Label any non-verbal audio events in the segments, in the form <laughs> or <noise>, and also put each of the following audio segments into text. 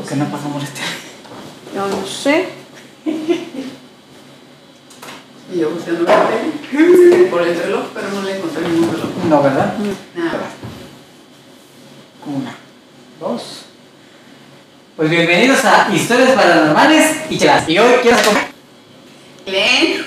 ¿Por qué no pagamos este? <laughs> Yo no sé. Y yo buscando la tele por el reloj, pero no le encontré ningún reloj. No, ¿verdad? Nada. Una, dos. Pues bienvenidos a Historias Paranormales y Chelas. Y hoy quiero comer. Len,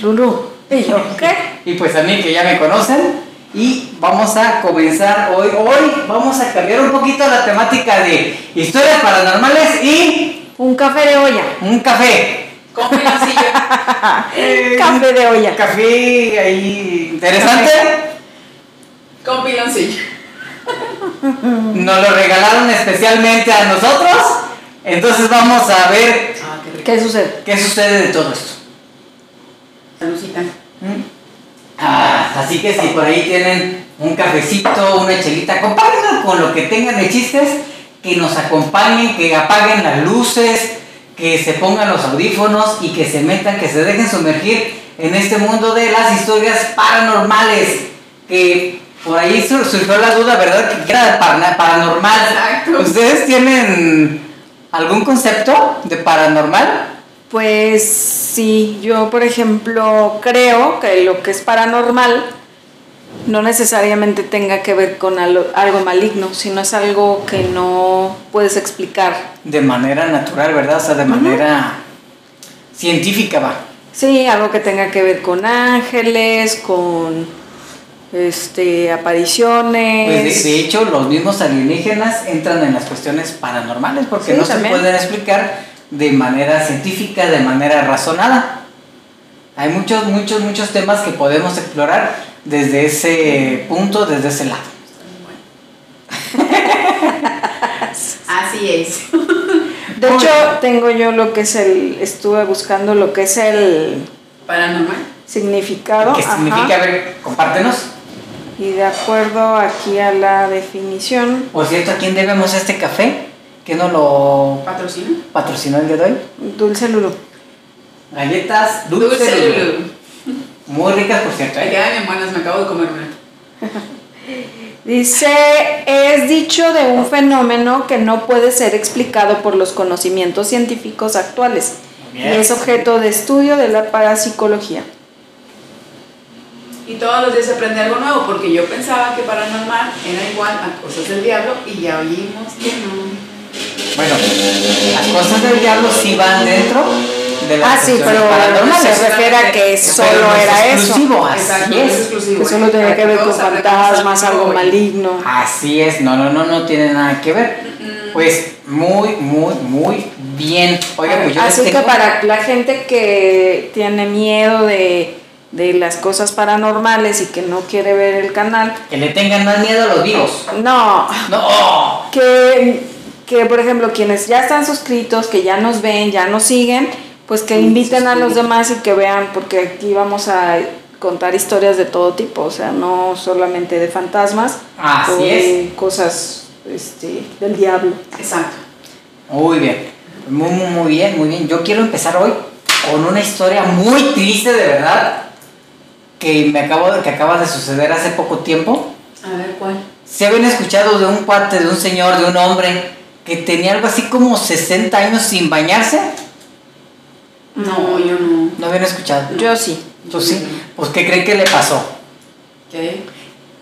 Lulu. ¿Y yo qué? Y pues a mí que ya me conocen. Y vamos a comenzar hoy. Hoy vamos a cambiar un poquito la temática de historias paranormales y Un café de olla. un café. con piloncillo. <laughs> <laughs> Café de olla. Café ahí interesante. Con piloncillo. Nos lo regalaron especialmente a nosotros. Entonces vamos a ver Ah, qué. ¿Qué sucede? qué sucede de todo esto. Salucita. Ah, así que si por ahí tienen un cafecito, una chelita, acompáñenos con lo que tengan de chistes, que nos acompañen, que apaguen las luces, que se pongan los audífonos y que se metan, que se dejen sumergir en este mundo de las historias paranormales. Que por ahí sur- surgió la duda, ¿verdad? Que era paranormal. Exacto. ¿Ustedes tienen algún concepto de paranormal? Pues sí, yo por ejemplo creo que lo que es paranormal no necesariamente tenga que ver con algo, maligno, sino es algo que no puedes explicar. De manera natural, ¿verdad? O sea, de manera científica, va. Sí, algo que tenga que ver con ángeles, con este apariciones. Pues de, de hecho, los mismos alienígenas entran en las cuestiones paranormales porque Sí, no también. se pueden explicar de manera científica, de manera razonada. Hay muchos, muchos, muchos temas que podemos explorar desde ese punto, desde ese lado. <laughs> Así es. De hecho, tengo yo lo que es el, estuve buscando lo que es el Paranormal. significado. ¿Qué ajá, significa? A ver, compártenos. Y de acuerdo aquí a la definición, Por cierto, ¿a quién debemos este café? ¿Qué nos lo Patrocina. patrocinó el día de hoy? dulce Lulu. Galletas dulce, Dulce Lulu. Lulu. Muy ricas, por cierto. ¿eh? quedan bien buenas, me acabo de comer una. <laughs> Dice, es dicho de un fenómeno que no puede ser explicado por los conocimientos científicos actuales y es objeto de estudio de la parapsicología. Y todos los días se aprende algo nuevo, porque yo pensaba que paranormal era igual a cosas del diablo y ya oímos que no. Bueno, las cosas del diablo sí van dentro de las Ah, sí, pero paranormales. se refiere a que solo no era eso. exclusivo, así es. exclusivo. Que solo ¿eh? tenía Para que ver con fantasmas, algo maligno. Así es, no, no, no, no tiene nada que ver. Pues muy, muy, muy bien. Oiga, pues yo les Así que para la gente que tiene miedo de, de las cosas paranormales y que no quiere ver el canal, que le tengan más miedo a los vivos. no, No. que, que por ejemplo quienes ya están suscritos, que ya nos ven, ya nos siguen, pues que Sí, inviten a los demás y que vean, porque aquí vamos a contar historias de todo tipo, o sea, no solamente de fantasmas Así o de cosas este, del diablo. Exacto. Muy bien. Muy, muy, muy bien, muy bien. Yo quiero empezar hoy con una historia muy triste, de verdad, que me acabo de, que acaba de suceder hace poco tiempo. A ver, ¿cuál? Se habían escuchado de un cuate, de un señor, de un hombre que tenía algo así como 60 años sin bañarse. No, yo no. ¿No habían escuchado? Yo sí. Pues sí. Pues ¿qué creen que le pasó? ¿Qué?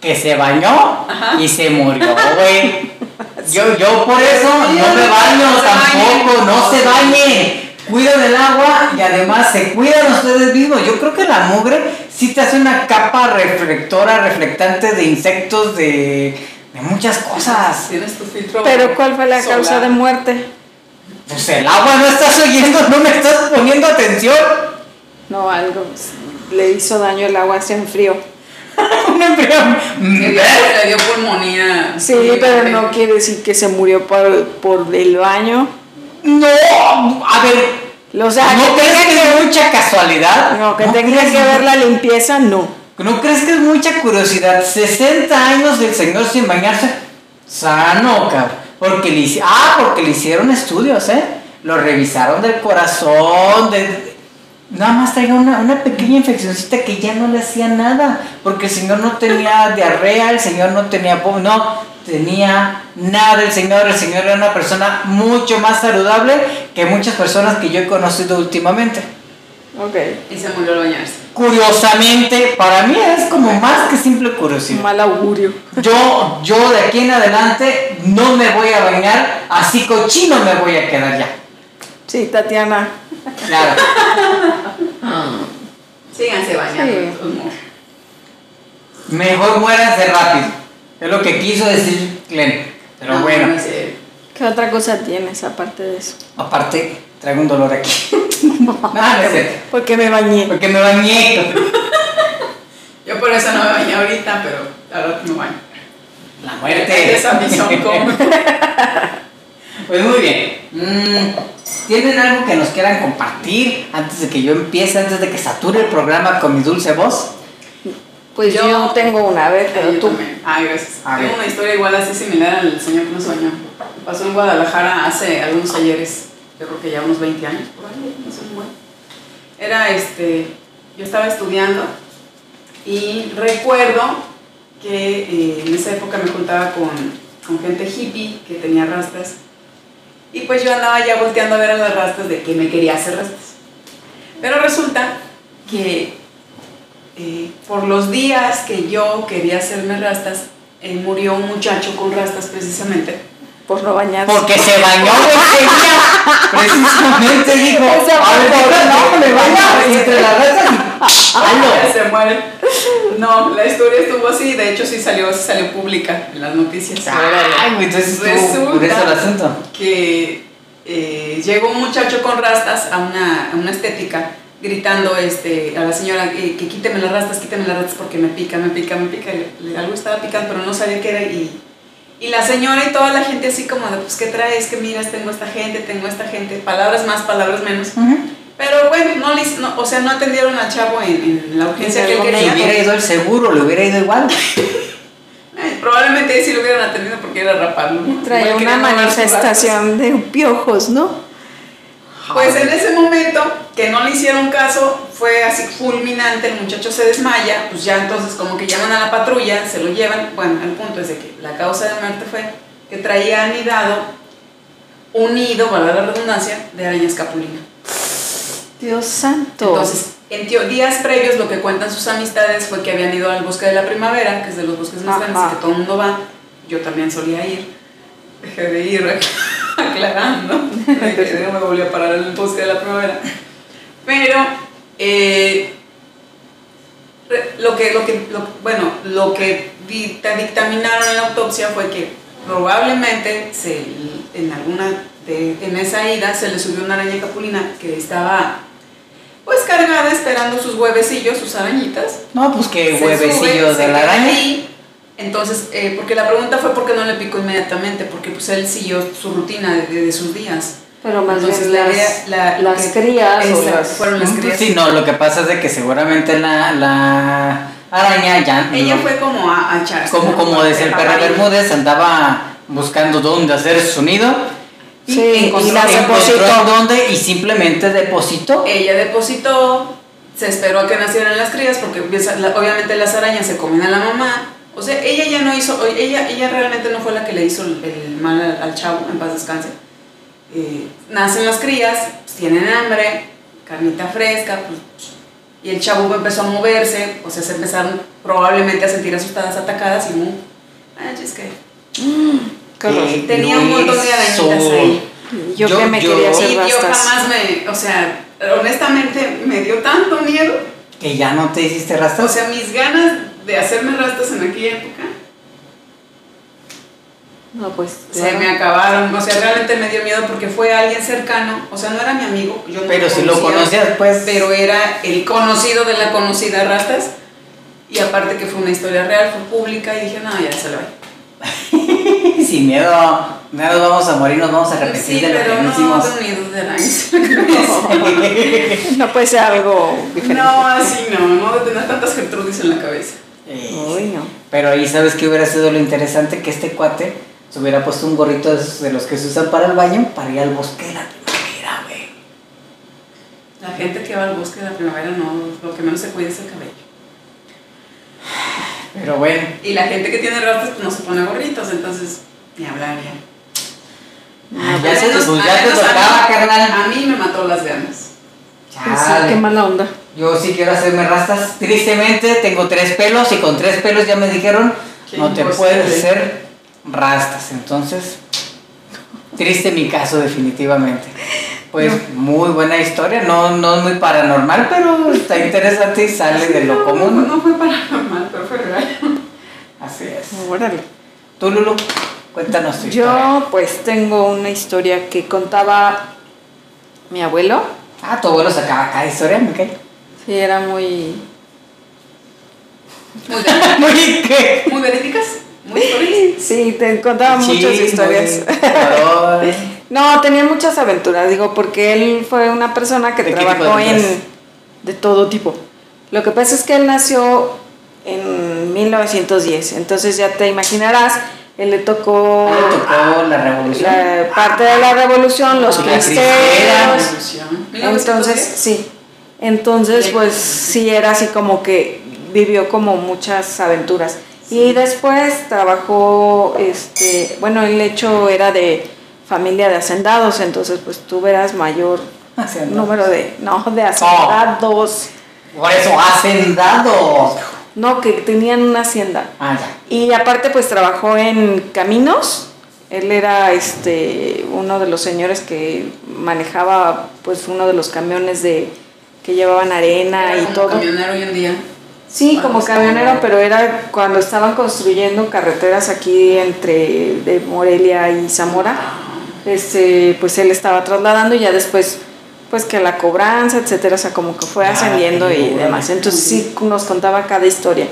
Que se bañó y se murió, güey. <laughs> Yo, yo por eso no me baño No tampoco, no se bañen. Cuidan el agua y además se cuidan ustedes mismos. Yo creo que la mugre sí te hace una capa reflectora, reflectante de insectos, de, de muchas cosas. Tienes tu filtro. Pero ¿cuál fue la solar. causa de muerte? Pues el agua no estás oyendo, no me estás poniendo atención. No, algo le hizo daño el agua, se enfrió. Un embrión. <laughs> Le dio, le dio pulmonía. Sí, pero no quiere decir que se murió por, por el baño. No, a ver, O sea, ¿no que tenga que mucha casualidad? no, que ¿No tenga que ver la limpieza, no. ¿No crees que es mucha curiosidad? 60 años del señor sin bañarse. Sano, cabrón. Porque le, ah, porque le hicieron estudios, ¿eh? Lo revisaron del corazón, de, Nada más traía una, una pequeña infeccióncita que ya no le hacía nada, porque el señor no tenía <laughs> diarrea, el señor no tenía no tenía nada el señor, el señor era una persona mucho más saludable que muchas personas que yo he conocido últimamente. Ok. Y se murió al bañarse. Curiosamente, para mí es como más que simple curiosidad. Mal augurio. Yo, yo de aquí en adelante no me voy a bañar, así cochino me voy a quedar ya. Sí, Tatiana. Claro. Síganse bañando. Sí. Mejor muéranse rápido. Es lo que quiso decir Glenn. Pero No, bueno, no sé. ¿Qué otra cosa tienes aparte de eso? aparte, traigo un dolor aquí. <laughs> no. Porque me bañé. Porque me bañé. <laughs> Yo por eso no me bañé ahorita, pero ahora me baño. La muerte. Esa misión. <laughs> Pues muy bien. Mm, ¿Tienen algo que nos quieran compartir antes de que yo empiece, antes de que sature el programa con mi dulce voz? Pues yo, Yo- tengo una vez, pero Yo tú. también. Ay, gracias. A Tengo ver. una historia igual así similar al señor que nos bañó. Pasó en Guadalajara hace algunos ayeres, yo creo que ya unos 20 años, por ahí, no sé muy bueno. Era este, yo estaba estudiando y recuerdo que eh, en esa época me juntaba con, con gente hippie que tenía rastas y pues yo andaba ya volteando a ver a las rastas de que me quería hacer rastas. Pero resulta que eh, por los días que yo quería hacerme rastas, eh, murió un muchacho con rastas precisamente. Por no bañarse. Porque se bañó. Precisamente dijo. <laughs> Ese A ver, no, me y entre las ratas y. <laughs> Se muere. No, la historia estuvo así, de hecho sí salió, sí salió pública en las noticias. Ay, güey, entonces estuvo por eso el asunto. que eh, llegó un muchacho con rastas a una, a una estética gritando este, a la señora eh, que quíteme las rastas, quíteme las rastas porque me pica, me pica, me pica. Le- le- algo estaba picando, pero no sabía qué era. Y, y la señora y toda la gente así como de, pues, ¿qué traes? Que miras, tengo esta gente, tengo esta gente. Palabras más, palabras menos. Pero bueno, no, le hice- no, o sea, no atendieron al chavo en, en la urgencia que él quería. hubiera ido el seguro, le hubiera ido igual. <laughs> Eh, probablemente sí lo hubieran atendido porque era raparlo. ¿no? Trae una manifestación de piojos, ¿no? Pues en ese momento que no le hicieron caso, fue así fulminante, el muchacho se desmaya, pues ya entonces como que llaman a la patrulla, se lo llevan. Bueno, el punto es de que la causa de muerte fue que traía anidado un nido, valga la redundancia, de araña escapulina. Dios santo. Entonces, en días previos lo que cuentan sus amistades fue que habían ido al bosque de la primavera, que es de los bosques más Ajá. grandes y que todo el mundo va. Yo también solía ir. Dejé de ir <laughs> aclarando. De- me volví a parar en el bosque de la primavera. Pero eh, lo que, lo que, lo- bueno, lo que dicta- dictaminaron en la autopsia fue que probablemente se, en alguna de, en esa ida se le subió una araña capulina que estaba pues cargada esperando sus huevecillos, sus arañitas. No, pues que Se huevecillo sube, de la araña. ahí. Entonces, eh, porque la pregunta fue por qué no le picó inmediatamente, porque pues él siguió su rutina de, de- de sus días. Pero más Entonces, bien la las, idea- la- las que- crías o Exacto, las... fueron las crías. Sí, no, lo que pasa es de que seguramente la, la araña ya. Ella no- fue como a, a echarse. como, ¿no? como desde el perro. Bermúdez andaba buscando dónde hacer su nido. Y Sí, y encontró, las encontró depositó. dónde y simplemente depositó. Ella depositó, se esperó a que nacieran las crías, porque la- obviamente las arañas se comen a la mamá. O sea, ella ya no hizo, o- ella, ella realmente no fue la que le hizo el, el mal al, al chavo, en paz descanse. Eh, nacen las crías, pues, tienen hambre, carnita fresca, pues, y el chavo empezó a moverse, o sea, se empezaron probablemente a sentir asustadas, atacadas, y mu, ah, es que Qué horror. Eh, tenía un montón de arañitas ahí. Yo, Yo- que me yo- quería hacer Y yo rastas. jamás me, o sea, honestamente me dio tanto miedo. Que ya no te hiciste O rastros. sea, mis ganas de hacerme rastas en aquella época No, pues. se claro. me acabaron. O sea, realmente me dio miedo porque fue alguien cercano. O sea, no era mi amigo. Yo no pero si lo conocía, conocías, pues. Pero era el conocido de la conocida rastas. Y aparte que fue una historia real, fue pública. Y dije, no, ya se lo va. <laughs> Sin miedo, no nos vamos a morir, nos vamos a arrepentir Sí, de lo pero que no hicimos. <laughs> <laughs> No puede ser algo diferente. No, así no. No de tener tantas Gertrudis en la cabeza. Eh, Uy, no. Pero ahí sabes que hubiera sido lo interesante que este cuate se hubiera puesto un gorrito de, esos de los que se usan para el baño para ir al bosque de la primavera, güey. La gente que va al bosque de la primavera no, lo que menos se cuida es el cabello. Pero bueno. Y la gente que tiene rastas pues no se pone gorritos, entonces ni hablar ya. Ah, ya se menos- pues, ya te tocaba, mí- carnal. A mí me mató las ganas. Sí, Chale. qué mala onda. Yo sí quiero hacerme rastas. Tristemente tengo tres pelos y con tres pelos ya me dijeron Qué no te puedes hacer rastas. Entonces, triste mi caso definitivamente. Pues muy buena historia, no, no es muy paranormal, pero está interesante y sale de lo No, común. No fue paranormal, pero fue real. Así es. Órale. Tú, Lulu, cuéntanos tu historia. Yo pues tengo una historia que contaba mi abuelo. Ah, tu abuelo sacaba cada historia, ¿me cae? Sí, era muy... Muy, <laughs> qué. muy verídicas, muy. Sí, te contaba muchas historias. <laughs> No, tenía muchas aventuras, digo, porque él fue una persona que ¿De qué tipo de trabajó en... de todo tipo. Lo que pasa es que él nació en 1910, entonces ya te imaginarás, él le tocó Ah, le tocó la revolución. la parte de la revolución, los La cristeros, Revolución. entonces 1910. sí, entonces pues sí era así como que vivió como muchas aventuras. Y después trabajó, este, bueno, el hecho era de familia de hacendados, entonces pues tú verás mayor Hacendados. número de, no, de hacendados, Por eso hacendado. no, que tenían una hacienda. Ah, ya. Y aparte pues trabajó en caminos, él era este uno de los señores que manejaba pues uno de los camiones de que llevaban arena Era y como todo. camionero hoy en día. Sí, como camionero, pero era cuando estaban construyendo carreteras aquí entre de Morelia y Zamora, este, pues él estaba trasladando y ya después, pues que la cobranza, etcétera, o sea, como que fue Ah, ascendiendo y demás. Entonces sí nos contaba cada historia.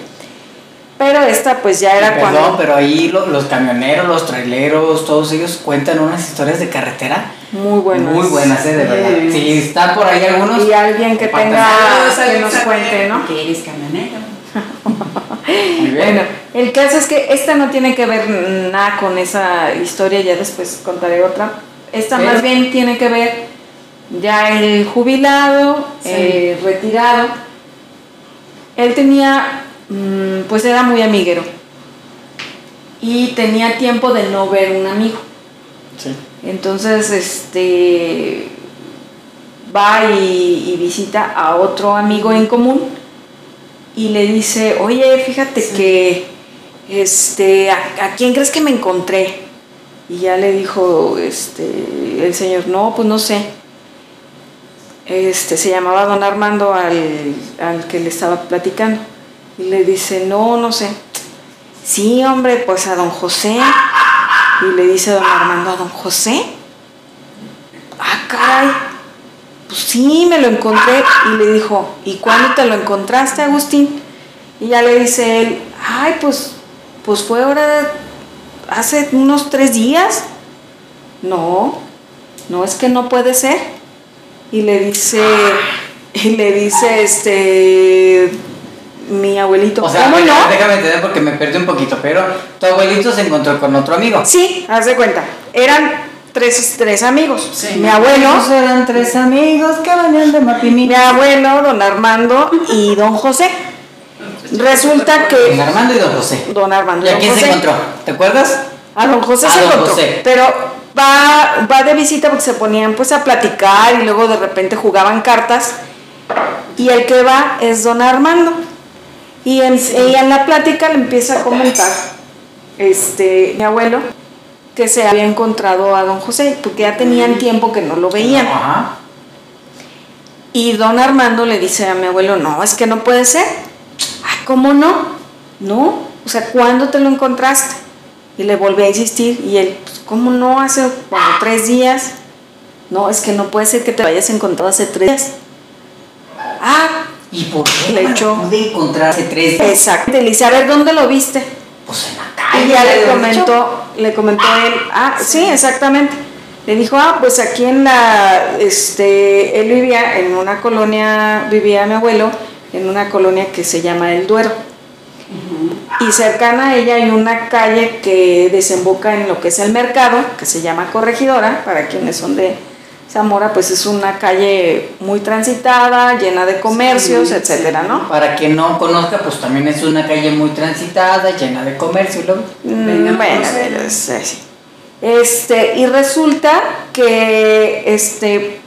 Pero esta pues ya era Perdón, cuando... pero ahí lo- los camioneros, los traileros, todos ellos cuentan unas historias de carretera Muy buenas. muy buenas, ¿eh? De verdad. Sí. Si está por ahí algunos. Y alguien que tenga- que nos cuente, ¿no? Que eres camionero. Muy bien. Bueno, el caso es que esta no tiene que ver nada con esa historia, ya después contaré otra. Esta Pero- más bien tiene que ver ya el jubilado, Sí. eh, retirado. Él tenía, pues era muy amiguero y tenía tiempo de no ver un amigo. Sí. Entonces, este va y, y visita a otro amigo en común y le dice, oye, fíjate Sí. que, este, ¿a, a quién crees que me encontré? Y ya le dijo, este, el señor, no, pues no sé. Este, se llamaba don Armando al, al que le estaba platicando. Y le dice, no, no sé. Sí, hombre, pues a don José. Y le dice don Armando, ¿a don José? Ah, caray. Pues sí, me lo encontré. Y le dijo, ¿y cuándo te lo encontraste, Agustín? Y ya le dice él, ay, pues, pues fue ahora hace unos tres días. No, no es que no puede ser. Y le dice, y le dice este mi abuelito, O sea, ¿cómo déjame, no? déjame entender porque me perdí un poquito, pero tu abuelito se encontró con otro amigo. Sí, haz de cuenta. Eran tres, tres amigos. Sí. Mi abuelo, eran tres amigos que venían de Mapimí. mi abuelo, don Armando y don José. Resulta Don que Armando y don José. don Armando ¿Y y a don quién se encontró? ¿Te acuerdas? A don José A se don encontró. José. Pero va, va de visita porque se ponían pues a platicar y luego de repente jugaban cartas. Y el que va es don Armando. Y en, y en la plática le empieza a comentar este, mi abuelo que se había encontrado a don José, porque ya tenían tiempo que no lo veían. Ajá. Y don Armando le dice a mi abuelo, no, es que no puede ser. Ah, ¿cómo no? No, o sea, ¿cuándo te lo encontraste? Y le volví a insistir y él, pues, ¿cómo no? Hace como tres días. No, es que no puede ser que te hayas encontrado hace tres días. Ah, ¿Y por qué Le echó- pude encontrar hace tres días? exacto. Dice, a ver, ¿dónde lo viste? Pues en la calle. Y ya le comentó, le comentó él, ah, sí, exactamente. Le dijo, ah, pues aquí en la, este, él vivía en una colonia, vivía mi abuelo, en una colonia que se llama El Duero. Y cercana a ella hay una calle que desemboca en lo que es el mercado, que se llama Corregidora, para quienes son de Zamora pues es una calle muy transitada, llena de comercios, Sí, etcétera, sí. ¿no? Para quien no conozca, pues también es una calle muy transitada, llena de comercio. y luego- Mm, bueno, este, y resulta que este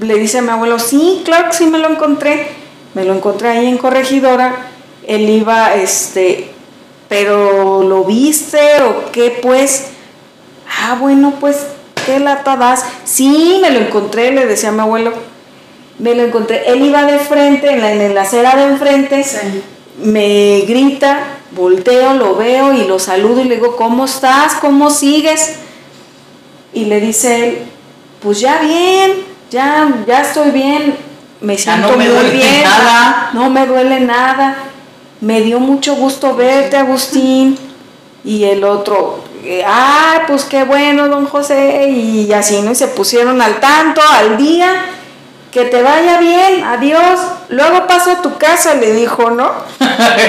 le dice a mi abuelo, sí, claro que sí me lo encontré. Me lo encontré ahí en Corregidora. Él iba, este, pero ¿lo viste o qué pues? Ah, bueno, pues, ¿qué lata das? Sí, me lo encontré, le decía a mi abuelo. Me lo encontré. Él iba de frente, en la, en la acera de enfrente Sí. me grita, volteo, lo veo y lo saludo y le digo, ¿cómo estás? ¿Cómo sigues? Y le dice él, pues ya bien, ya, ya estoy bien, me Ya siento no me muy duele bien, nada. no me duele nada, me dio mucho gusto verte, Agustín. Y el otro, ah, pues qué bueno, don José, y así, ¿no? Y se pusieron al tanto, al día, que te vaya bien, adiós. Luego paso a tu casa, le dijo, ¿no? <laughs>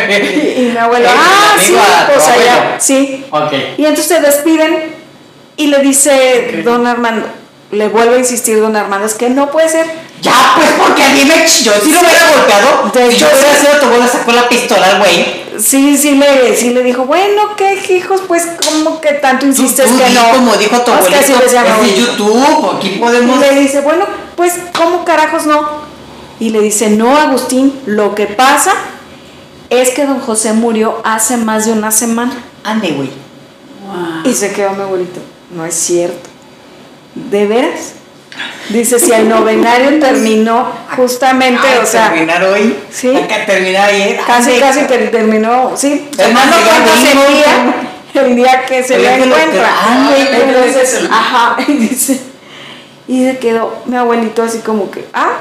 Y, y mi abuelo, el ah, sí, pues allá, abuelo. sí. Ok. Y entonces se despiden y le dice don Armando, le vuelve a insistir don Armando, es que no puede ser. Ya, pues porque a mí me chilló. Si lo hubiera golpeado, De si yo hubiera sí. sido tu abuelo, sacó la pistola al güey. Sí, sí le, sí le dijo, bueno, ¿qué hijos? Pues, ¿cómo que tanto insistes Tú que di no? Como dijo tu es que abuelito, es. YouTube, aquí podemos. Y le dice, bueno, pues, ¿cómo carajos no? Y le dice, no, Agustín, lo que pasa es que don José murió hace más de una semana. Ande, güey. Wow. Y se quedó mi abuelito. No es cierto. ¿De veras? Dice, si el novenario terminó justamente, Ay, o sea, terminar hoy. Sí. Hay que terminar ayer. casi, casi ter- terminó, sí. Es más, Hermano, llegó cuando se domingo, día, el día que se que lo- encuentra. Ah, Entonces, ajá, <laughs> y dice, y se quedó mi abuelito así como que, ah,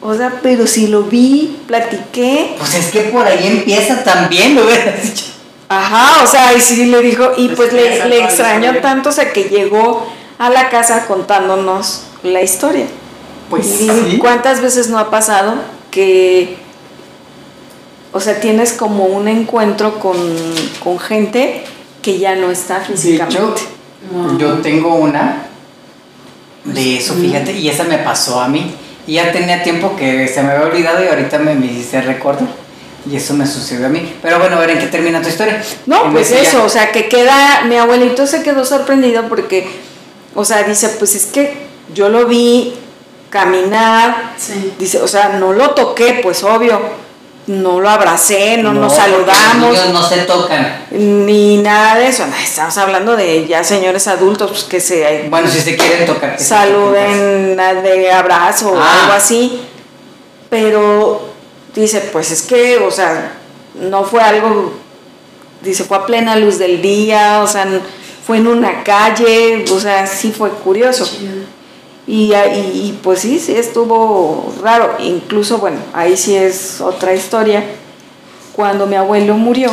o sea, pero si lo vi, platiqué, Pues es que por ahí empieza también, lo hubieras dicho. Ajá, o sea, y sí le dijo, y Pues pues le, le la extrañó tanto, o sea, que llegó a la casa contándonos la historia. Pues y sí. cuántas veces no ha pasado que, o sea, tienes como un encuentro con, con gente que ya no está hecho, físicamente. Wow. yo tengo una de eso, fíjate, y esa me pasó a mí. Y ya tenía tiempo que se me había olvidado y ahorita me, me hiciste recuerdo. Y eso me sucedió a mí. Pero bueno, a ver en qué termina tu historia. No, pues ya- eso, o sea, que queda, mi abuelito se quedó sorprendido porque, o sea, dice, pues es que yo lo vi caminar, Sí. Dice, o sea, no lo toqué, pues obvio, no lo abracé, no, nos porque los saludamos, niños no se tocan. ni nada de eso. No, Estamos hablando de ya señores adultos pues, que se Bueno, si se quieren tocar. que saluden a- de abrazo o Ah. algo así. Pero dice, pues es que, o sea, no fue algo, dice, fue a plena luz del día, o sea, fue en una calle, o sea, sí fue curioso. Y, y- y, pues sí, sí estuvo raro. Incluso, bueno, ahí sí es otra historia. Cuando mi abuelo murió,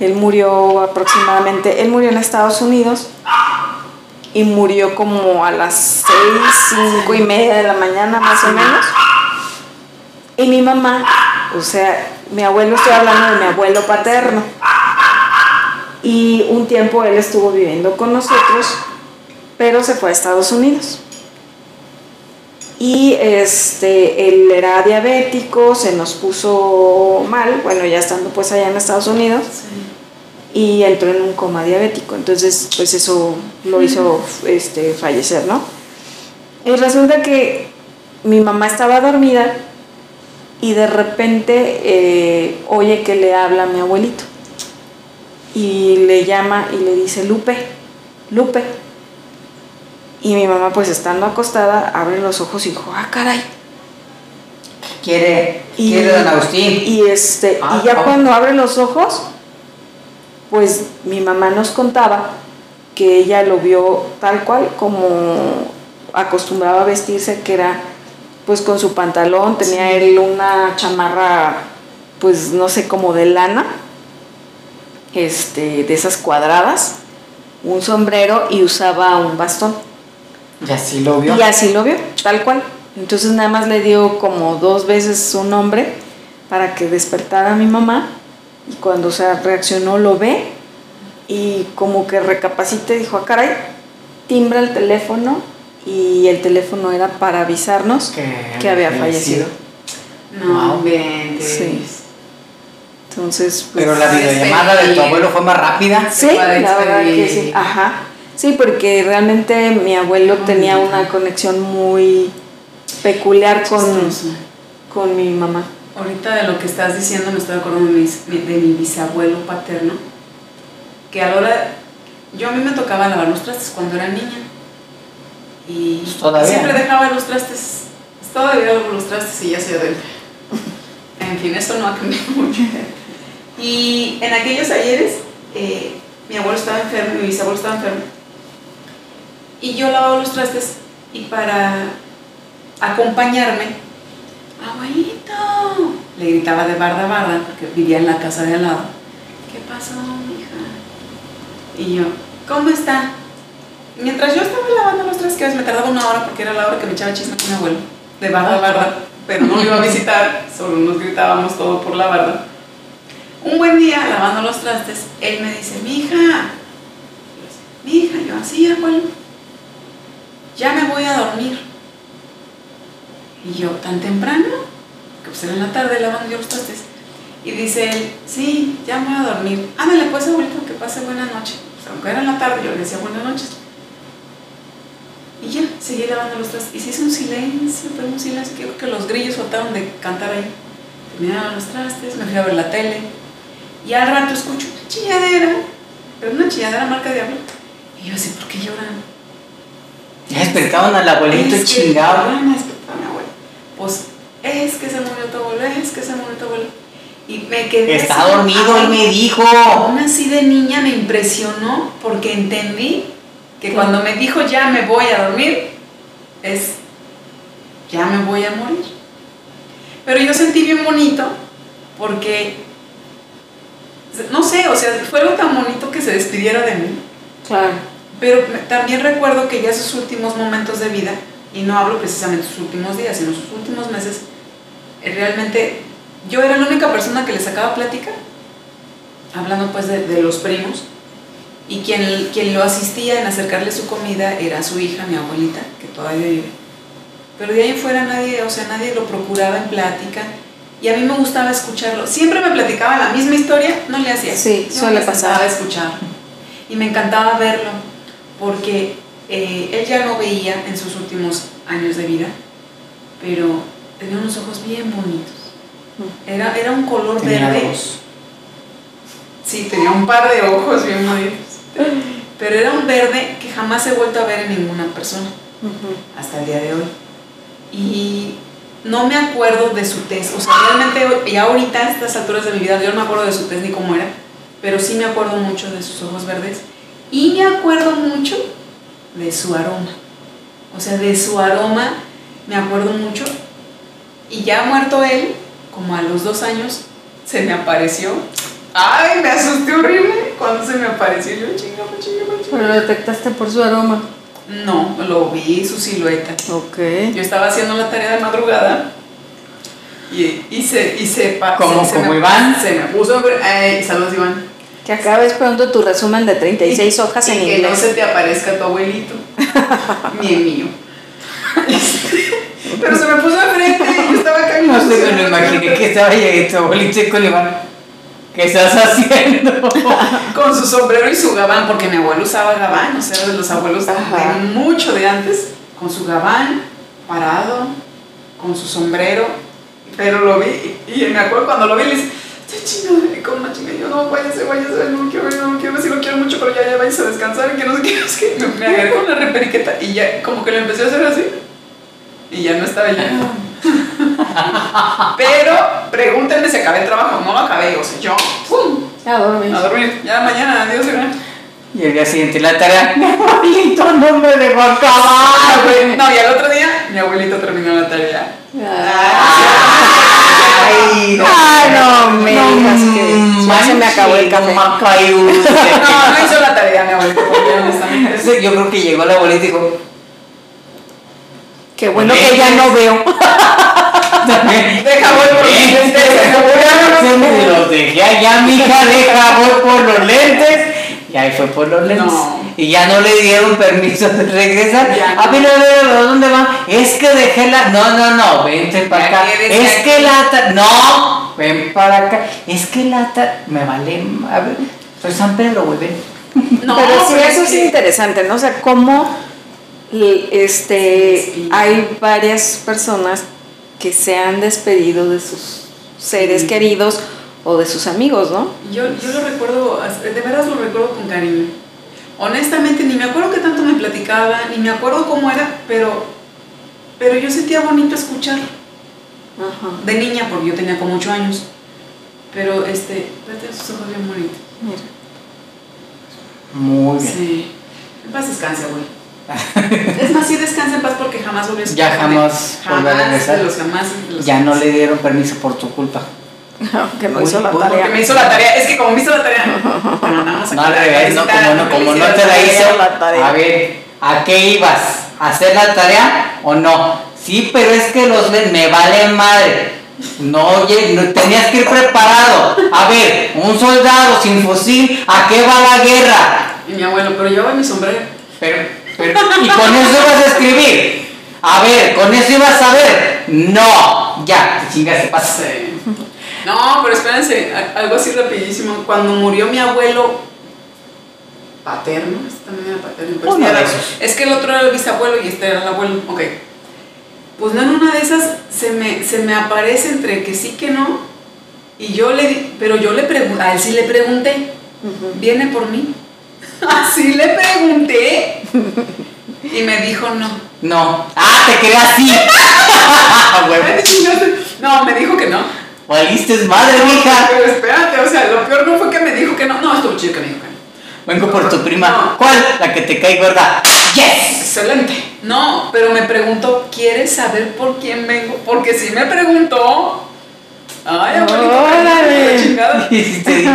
él murió aproximadamente, él murió en Estados Unidos y murió como a las seis, cinco y media de la mañana más o menos. Y mi mamá, o sea, mi abuelo, estoy hablando de mi abuelo paterno. Y un tiempo él estuvo viviendo con nosotros pero se fue a Estados Unidos. Y este, él era diabético, se nos puso mal, bueno, ya estando pues allá en Estados Unidos, Sí. y entró en un coma diabético. Entonces, pues eso lo hizo este, fallecer, ¿no? Y resulta que mi mamá estaba dormida y de repente eh, oye que le habla a mi abuelito. Y le llama y le dice, Lupe, Lupe. Y mi mamá, pues estando acostada, abre los ojos y dijo, ah, caray. Quiere, Y, quiere don Agustín. Y, este, Ah, y ya ah. cuando abre los ojos, pues mi mamá nos contaba que ella lo vio tal cual como acostumbraba a vestirse, que era pues con su pantalón, tenía él una chamarra pues no sé, como de lana, este, de esas cuadradas, un sombrero y usaba un bastón. Y así lo vio. Y así lo vio, tal cual. Entonces nada más le dio como dos veces su nombre para que despertara a mi mamá y cuando se reaccionó lo ve y como que recapacita y dijo, ah, caray, timbra el teléfono y el teléfono era para avisarnos Que que había había fallecido. No, inventes. Sí. Entonces, pues, Pero la videollamada de tu abuelo fue más rápida. Sí, la verdad que sí. Ajá. Sí, porque realmente mi abuelo tenía mira. una conexión muy peculiar con, Chistoso. con mi mamá. Ahorita de lo que estás diciendo me estoy acordando de, mis- de mi bisabuelo paterno, que a la hora, yo a mí me tocaba lavar los trastes cuando era niña y Pues todavía, siempre dejaba los trastes, todavía lavo los trastes y ya se del En fin, eso no ha cambiado <laughs> mucho. Y en aquellos ayeres, eh, mi abuelo estaba enfermo, mi bisabuelo estaba enfermo, y yo lavaba los trastes y para acompañarme, abuelito, le gritaba de barda a barda, porque vivía en la casa de al lado, ¿qué pasó, hija? Y yo, ¿cómo está? Mientras yo estaba lavando los trastes, me tardaba una hora porque era la hora que me echaba chisme con mi abuelo, de barda a barda, pero no lo iba a <laughs> visitar, solo nos gritábamos todo por la barda. Un buen día, lavando los trastes, él me dice, mi hija, mi hija, yo así, abuelo, ya me voy a dormir. Y yo, ¿tan temprano? Que pues era en la tarde lavando yo los trastes. Y dice él, sí, ya me voy a dormir. Ándale, pues abuelito, que pase buena noche. Pues, aunque era en la tarde, yo le decía buenas noches. Y ya, seguí lavando los trastes. Y se hizo un silencio, pero un silencio que que los grillos faltaron de cantar ahí. Terminaron los trastes, me fui a ver la tele. Y al rato escucho una chilladera, pero una chilladera marca diablo. Y yo así, ¿por qué lloran? Ya despertaban al abuelito Es que chingado. lloran abuelo. Pues es que se murió tu abuelo, es que se murió tu abuelo. Y me quedé Está así, dormido, él ay, me dijo. Aún así de niña me impresionó porque entendí que Sí. cuando me dijo ya me voy a dormir, es ya me voy a morir. Pero yo sentí bien bonito porque, no sé, o sea, fue algo tan bonito que se despidiera de mí. Claro. Pero también recuerdo que ya sus últimos momentos de vida, y no hablo precisamente sus últimos días, sino sus últimos meses, eh, realmente yo era la única persona que le sacaba plática, hablando pues de, de los primos, y quien, quien lo asistía en acercarle su comida era su hija, mi abuelita, que todavía vive. Pero de ahí en fuera nadie, o sea, nadie lo procuraba en plática, y a mí me gustaba escucharlo. Siempre me platicaba la misma historia, no le hacía. Sí, suele me pasar. escuchar. Y me encantaba verlo, porque eh, él ya no veía en sus últimos años de vida, pero tenía unos ojos bien bonitos. Era, era un color Tenía verde. dos. Sí, tenía un par de ojos bien bonitos. Pero era un verde que jamás he vuelto a ver en ninguna persona hasta el día de hoy. Y no me acuerdo de su tez. O sea, realmente ya ahorita a estas alturas de mi vida yo no me acuerdo de su tez ni cómo era, pero sí me acuerdo mucho de sus ojos verdes y me acuerdo mucho de su aroma. O sea, de su aroma me acuerdo mucho. Y ya muerto él, como a los dos años, se me apareció. Ay, me asusté horrible cuando se me apareció. Yo, chingame, chingame, Pero chingame. lo detectaste por su aroma. No, lo vi, su silueta. Ok. Yo estaba haciendo la tarea de madrugada y, y se, y se, pa- ¿Como- se, se como me, Iván? Se me puso. Ay, saludos, Iván. Que acabes pronto tu resumen de 36 Y- hojas y en que inglés. no se te aparezca tu abuelito, <laughs> ni el mío. Pero se me puso enfrente y yo estaba No caminando. sé, me lo imaginé que estaba ahí tu abuelito y con Iván. ¿Qué estás haciendo? <laughs> Con su sombrero y su gabán, porque mi abuelo usaba gabán, o sea, de los abuelos de mucho de antes, con su gabán, parado, con su sombrero, pero lo vi, y, me acuerdo cuando lo vi, le dije, y como una chingada, y yo, no, váyase, váyase, no quiero ver, no quiero ver, sí lo quiero mucho, pero ya, ya váyase a descansar, que no sé qué, es que me, me agarré con la reperiqueta, y ya, como que lo empecé a hacer así, y ya no estaba ya. <laughs> Pero, pregúntenme si acabé el trabajo, no lo acabé, o sea, yo, ¡pum! Ya dormí. A dormir. Ya mañana, adiós. Y el día siguiente la tarea. <laughs> Mi abuelito no me dejó Ah, acabar. güey. No, y al otro día, mi abuelito terminó la tarea. Ay, no. Ay, no me digas que ya se me acabó el café. No, no hizo la tarea, mi abuelito, <laughs> Yo creo que llegó la abuelita y dijo, Qué bueno que ya no veo. <laughs> Deja, voy por los lentes, Se me los dejé allá, mija, deja, voy por los lentes. Y ahí fue por los lentes. No. Y ya no le dieron permiso de regresar. Ya A no. ver, a ver, ¿a dónde van? Es que dejé la. No, no, no, vente para acá. Es aquí. que la. No, ven para acá. Es que la. Me vale. A ver, soy San Pedro, güey, ven. No, pero sí, pero eso es interesante, ¿no? O sea, cómo este, hay varias personas que se han despedido de sus seres Sí. queridos o de sus amigos, ¿no? Yo, yo lo recuerdo, de verdad lo recuerdo con cariño. Honestamente, ni me acuerdo que tanto me platicaba, ni me acuerdo cómo era, pero, pero yo sentía bonito escuchar Ajá. de niña, porque yo tenía como 8 años. Pero este, vete sus ojos bien bonitos. Mira. Muy bien. Sí. En paz descansa, güey. <laughs> es más, sí descansa en paz porque jamás volvió a Ya jamás volvió a Jamás, regresar. de los jamás. de los Ya no le dieron permiso por tu culpa. que no Uy, hizo la tarea. Porque me hizo la tarea. Es que como me hizo la tarea. <laughs> Bueno, No aquí al revés, no, como no, como no te la hizo. la tarea. A ver, ¿a qué ibas? ¿A hacer la tarea o no? Sí, pero es que los ven, me vale madre. No, oye, no, tenías que ir preparado. A ver, un soldado sin fusil, ¿a qué va la guerra? Y mi abuelo, pero llevaba mi sombrero. Pero, pero, y con eso ibas a escribir. A ver, con eso ibas a ver. No, ya, te chingaste, pasa. No, pero espérense, algo así rapidísimo. Cuando murió mi abuelo paterno, este también era paterno, pero este era- es que el otro era el bisabuelo y este era el abuelo, ok. Pues no en una de esas se me, se me aparece entre que sí que no, y yo le di- pero yo le pregunté, a él sí le pregunté. ¿viene por mí? <laughs> Así le pregunté, y me dijo no. No. Ah, te quedé así. <laughs> No, me dijo que no. Valiste madre, mija. Pero espérate, o sea, lo peor no fue que me dijo que no. No, estuvo chido que me dijo que no. Vengo por tu prima. No. ¿Cuál? La que te cae gorda. ¡Yes! Excelente. No, pero me preguntó, ¿quieres saber por quién vengo? Porque si me preguntó. Ay, abuelito, Órale. <laughs> ¿Y si te dijo?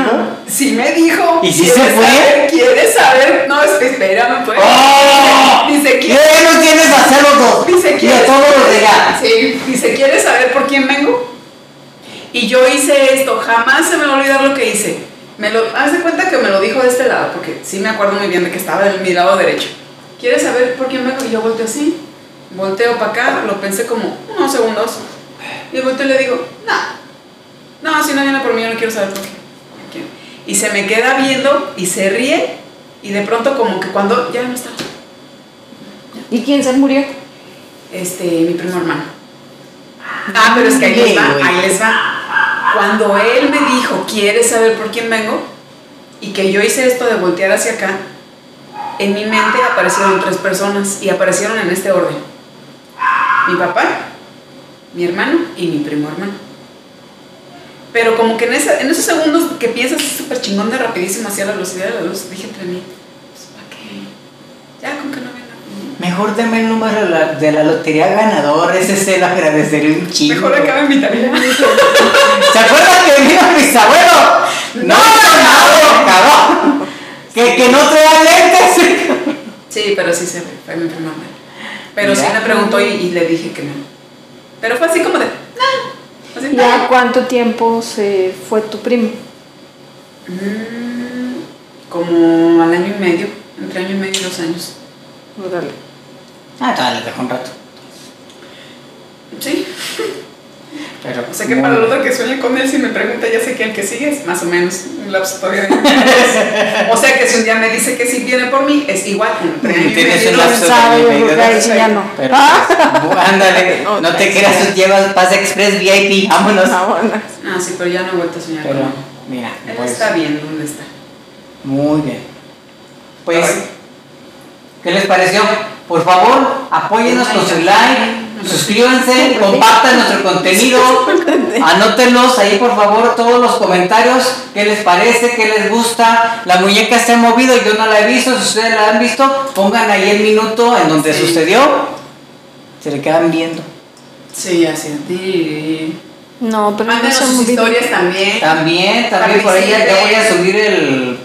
Sí me dijo. ¿Y si ¿quieres se fue? saber? ¿Quieres saber? No, es- espérame, pues. ¡Oh! Dice, ¿Qué ¿quieres? no tienes a hacer los dos? Dice, Y a ¿quieres? todos los allá. Sí, dice, ¿quieres saber por quién vengo? Y yo hice esto, jamás se me va a olvidar lo que hice. Me lo, haz de cuenta que me lo dijo de este lado, porque sí me acuerdo muy bien de que estaba de mi lado derecho. ¿Quieres saber por quién vengo? Y yo volteo así, volteo para acá, lo pensé como unos segundos. Y volteo y le digo, no, no, si no viene por mí, yo no quiero saber por qué. por quién". Y se me queda viendo y se ríe, y de pronto como que cuando ya no está, ¿Y quién se murió? este, mi primo hermano. Ah, pero es que ahí les va, ahí les va. Cuando él me dijo, ¿quieres saber por quién vengo? Y que yo hice esto de voltear hacia acá, en mi mente aparecieron tres personas y aparecieron en este orden. Mi papá, mi hermano y mi primo hermano. Pero como que en, esa- en esos segundos que piensas súper chingón de rapidísimo hacia la velocidad de la luz, dije entre mí, pues ¿para qué? Ya con que no venga. Mejor deme el número de la, de la lotería ganador. Ese se lo agradeceré un chingo. Mejor acá me invitaría. ¿Se acuerdan que vino mi bisabuelo? No, no, cabrón. Que, que no traía lentes. Sí, pero sí se fue mi primo hermano. Pero sí me preguntó y, y le dije que no. Pero fue así como de, "Ah". Así, ¿Ya "Ah". cuánto tiempo se fue tu primo? Mm, como al año y medio, entre año y medio y dos años. Órale. Ah, todavía le dejo un rato. Sí. Pero, O sea que para el otro que sueñe con él, si me pregunta, ya sé que el que sigue es más o menos un lapso todavía. de- <laughs> o sea que si un día me dice que sí viene por mí, es igual. Entre Tienes un lapso de ya no. Pero, pues, ándale, <laughs> no te creas, tú llevas pase express VIP, vámonos. Vámonos. Ah, sí, pero ya no he vuelto a soñar Pero, con él. mira, Él pues, está bien donde está. muy bien. Pues. ¿qué les pareció? Por favor, apóyennos con su like, suscríbanse, compartan nuestro contenido, anótenlos ahí por favor todos los comentarios, qué les parece, qué les gusta, la muñeca se ha movido, yo no la he visto, si ustedes la han visto, pongan ahí el minuto en donde Sí. sucedió, se le quedan viendo. Sí, así. Sí. No, pero no son sus historias también. También, también por ahí ya, ya voy a subir el,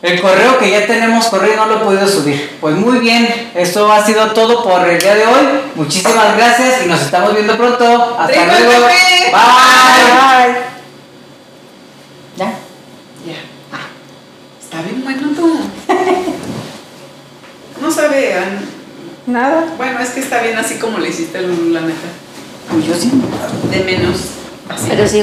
el correo que ya tenemos corrido no lo he podido subir. Pues muy bien, esto ha sido todo por el día de hoy. Muchísimas gracias y nos estamos viendo pronto. Hasta luego. Bye. Bye. ¿Ya? Ya. Ah, está bien bueno todo. <laughs> no sabe nada. Bueno, es que está bien así como le hiciste la neta. Pues yo sí. De menos. Pero sí,